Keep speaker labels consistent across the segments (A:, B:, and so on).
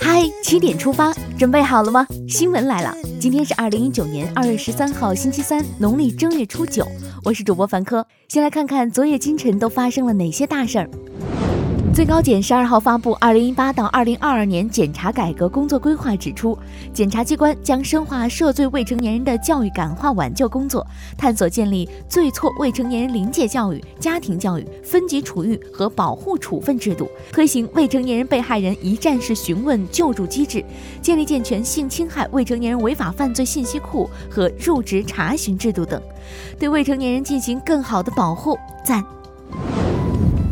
A: 嗨，七点出发，准备好了吗？新闻来了，今天是二零一九年二月十三号，星期三，农历正月初九。我是主播凡科，先来看看昨夜今晨都发生了哪些大事儿。最高检十二号发布《二零一八到二零二二年检察改革工作规划》，指出，检察机关将深化涉罪未成年人的教育感化挽救工作，探索建立罪错未成年人临界教育、家庭教育、分级处遇和保护处分制度，推行未成年人被害人一站式询问救助机制，建立健全性侵害未成年人违法犯罪信息库和入职查询制度等，对未成年人进行更好的保护。赞。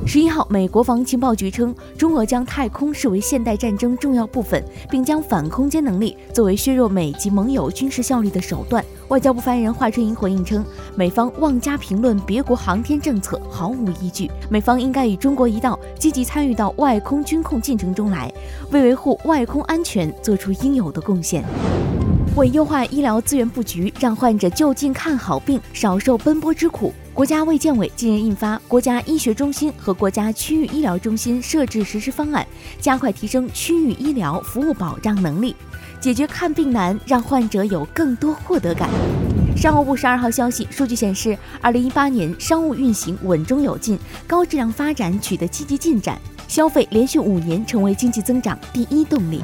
A: 十一号，美国防情报局称，中俄将太空视为现代战争重要部分，并将反空间能力作为削弱美及盟友军事效率的手段。外交部发言人华春莹回应称，美方妄加评论别国航天政策毫无依据，美方应该与中国一道，积极参与到外空军控进程中来，为维护外空安全做出应有的贡献。为优化医疗资源布局，让患者就近看好病，少受奔波之苦。国家卫健委近日印发《国家医学中心和国家区域医疗中心设置实施方案》，加快提升区域医疗服务保障能力，解决看病难，让患者有更多获得感。商务部十二号消息，数据显示，二零一八年商务运行稳中有进，高质量发展取得积极进展，消费连续五年成为经济增长第一动力。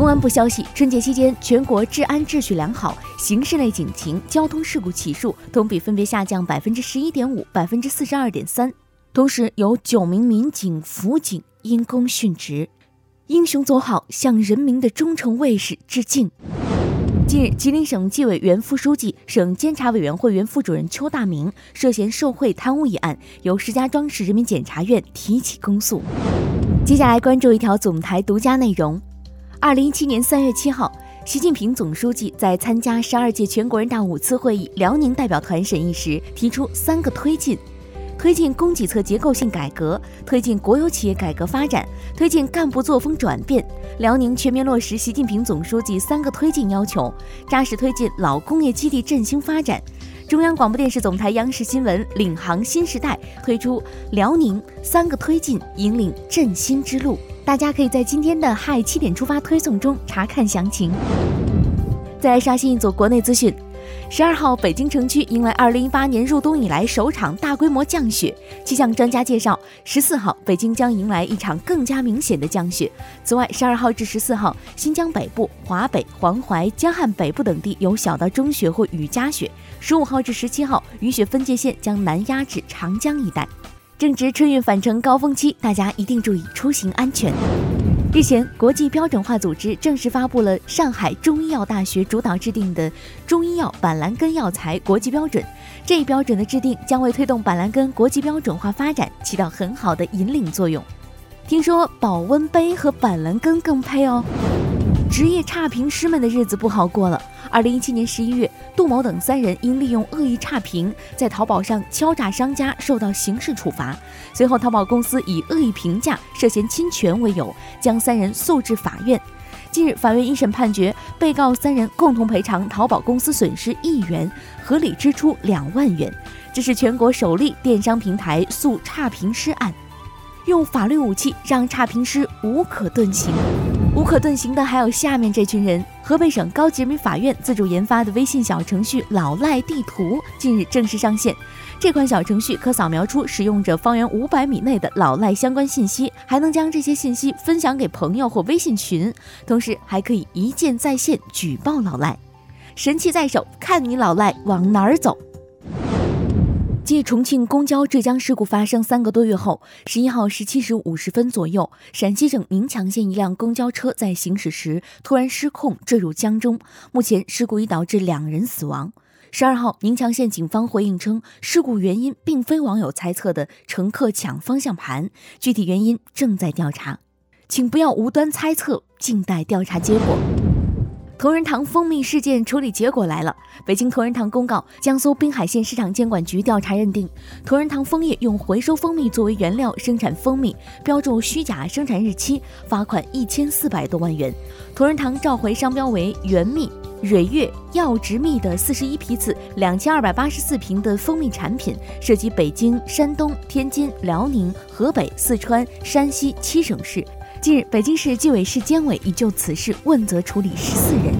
A: 公安部消息，春节期间全国治安秩序良好，刑事类警情、交通事故起数同比分别下降百分之十一点五、百分之四十二点三。同时，有九名民警、辅警因公殉职，英雄走好，向人民的忠诚卫士致敬。近日，吉林省纪委原副书记、省监察委员会原副主任邱大明涉嫌受贿贪污一案，由石家庄市人民检察院提起公诉。接下来关注一条总台独家内容。二零一七年三月七号，习近平总书记在参加十二届全国人大五次会议辽宁代表团审议时，提出三个推进：推进供给侧结构性改革，推进国有企业改革发展，推进干部作风转变。辽宁全面落实习近平总书记三个推进要求，扎实推进老工业基地振兴发展。中央广播电视总台央视新闻领航新时代推出辽宁三个推进，引领振兴之路。大家可以在今天的嗨七点出发推送中查看详情。再来刷新一组国内资讯。十二号，北京城区迎来二零一八年入冬以来首场大规模降雪。气象专家介绍，十四号北京将迎来一场更加明显的降雪。此外，十二号至十四号，新疆北部、华北、黄淮、江汉北部等地有小到中雪或雨夹雪。十五号至十七号，雨雪分界线将南压至长江一带。正值春运返程高峰期，大家一定注意出行安全。日前，国际标准化组织正式发布了上海中医药大学主导制定的中医药板蓝根药材国际标准。这一标准的制定将为推动板蓝根国际标准化发展起到很好的引领作用。听说保温杯和板蓝根更配哦。职业差评师们的日子不好过了。二零一七年十一月，杜某等三人因利用恶意差评在淘宝上敲诈商家，受到刑事处罚。随后，淘宝公司以恶意评价涉嫌侵权为由，将三人诉至法院。近日，法院一审判决，被告三人共同赔偿淘宝公司损失一元，合理支出两万元。这是全国首例电商平台诉差评师案。用法律武器让差评师无可遁形，无可遁形的还有下面这群人。河北省高级人民法院自主研发的微信小程序“老赖地图”近日正式上线。这款小程序可扫描出使用者方圆五百米内的老赖相关信息，还能将这些信息分享给朋友或微信群，同时还可以一键在线举报老赖。神器在手，看你老赖往哪儿走！继重庆公交坠江事故发生三个多月后，十一号十七时五十分左右，陕西省宁强县一辆公交车在行驶时突然失控坠入江中。目前，事故已导致两人死亡。十二号，宁强县警方回应称，事故原因并非网友猜测的乘客抢方向盘，具体原因正在调查，请不要无端猜测，静待调查结果。同仁堂蜂蜜事件处理结果来了。北京同仁堂公告，江苏滨海县市场监管局调查认定，同仁堂蜂业用回收蜂蜜作为原料生产蜂蜜，标注虚假生产日期，罚款一千四百多万元。同仁堂召回商标为原蜜、蕊月、药植蜜的四十一批次，两千二百八十四瓶的蜂蜜产品，涉及北京、山东、天津、辽宁、河北、四川、山西七省市。近日，北京市纪委市监委已就此事问责处理十四人。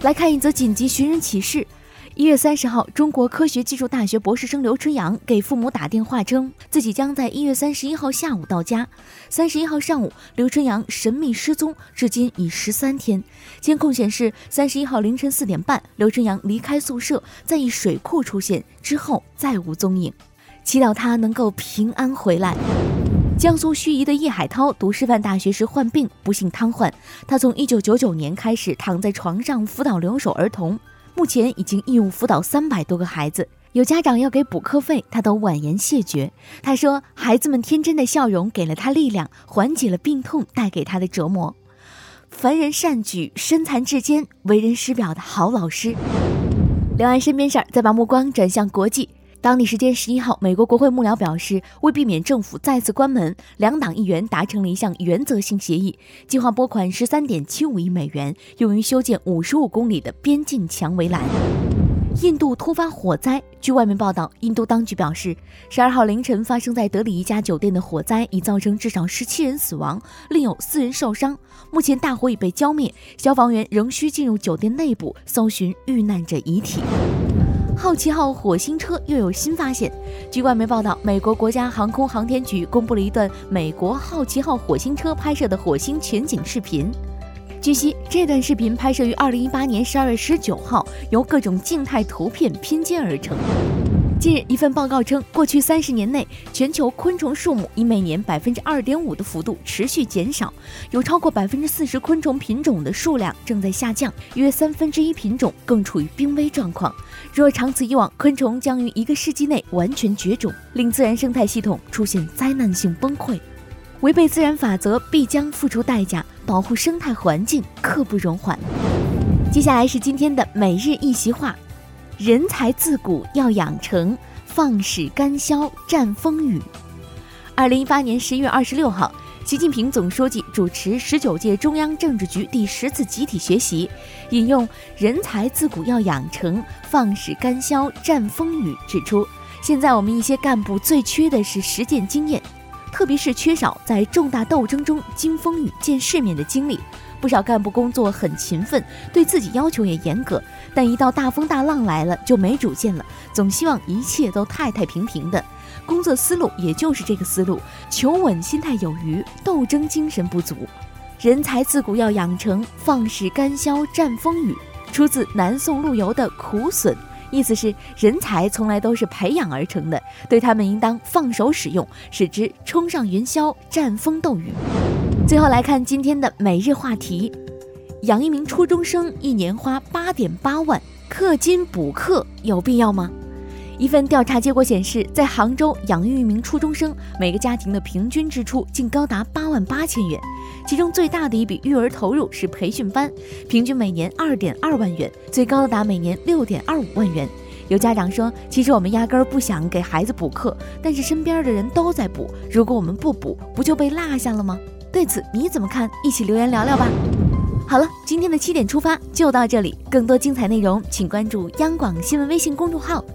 A: 来看一则紧急寻人启事。一月三十号，中国科学技术大学博士生刘春阳给父母打电话称，自己将在一月三十一号下午到家。三十一号上午，刘春阳神秘失踪，至今已十三天。监控显示，三十一号凌晨四点半，刘春阳离开宿舍，在一水库出现，之后再无踪影。祈祷他能够平安回来。江苏盱眙的叶海涛读师范大学时患病，不幸瘫痪。他从一九九九年开始躺在床上辅导留守儿童。目前已经义务辅导三百多个孩子，有家长要给补课费，他都婉言谢绝。他说，孩子们天真的笑容给了他力量，缓解了病痛带给他的折磨。凡人善举，身残志坚，为人师表的好老师。聊完身边事儿，再把目光转向国际。当地时间十一号，美国国会幕僚表示，为避免政府再次关门，两党议员达成了一项原则性协议，计划拨款十三点七五亿美元，用于修建五十五公里的边境墙围栏。印度突发火灾，据外媒报道，印度当局表示，十二号凌晨发生在德里一家酒店的火灾已造成至少十七人死亡，另有四人受伤。目前大火已被浇灭，消防员仍需进入酒店内部搜寻遇难者遗体。好奇号火星车又有新发现。据外媒报道，美国国家航空航天局公布了一段美国好奇号火星车拍摄的火星全景视频。据悉，这段视频拍摄于2018年12月19号，由各种静态图片拼接而成。近日，一份报告称，过去三十年内，全球昆虫数目以每年百分之二点五的幅度持续减少，有超过百分之四十昆虫品种的数量正在下降，约三分之一品种更处于濒危状况。若长此以往，昆虫将于一个世纪内完全绝种，令自然生态系统出现灾难性崩溃。违背自然法则必将付出代价，保护生态环境刻不容缓。接下来是今天的每日一席话。人才自古要养成，放矢干霄战风雨。二零一八年十一月二十六号，习近平总书记主持十九届中央政治局第十次集体学习，引用“人才自古要养成，放矢干霄战风雨”，指出，现在我们一些干部最缺的是实践经验，特别是缺少在重大斗争中经风雨见世面的经历。不少干部工作很勤奋，对自己要求也严格，但一到大风大浪来了就没主见了，总希望一切都太太平平的。工作思路也就是这个思路，求稳心态有余，斗争精神不足。人才自古要养成，放矢干霄战风雨，出自南宋陆游的《苦损》，意思是人才从来都是培养而成的，对他们应当放手使用，使之冲上云霄，战风斗雨。最后来看今天的每日话题：养一名初中生一年花八点八万，氪金补课有必要吗？一份调查结果显示，在杭州养育一名初中生，每个家庭的平均支出竟高达八万八千元。其中最大的一笔育儿投入是培训班，平均每年二点二万元，最高达每年六点二五万元。有家长说：“其实我们压根儿不想给孩子补课，但是身边的人都在补，如果我们不补，不就被落下了吗？”对此你怎么看？一起留言聊聊吧。好了，今天的七点出发就到这里，更多精彩内容请关注央广新闻微信公众号。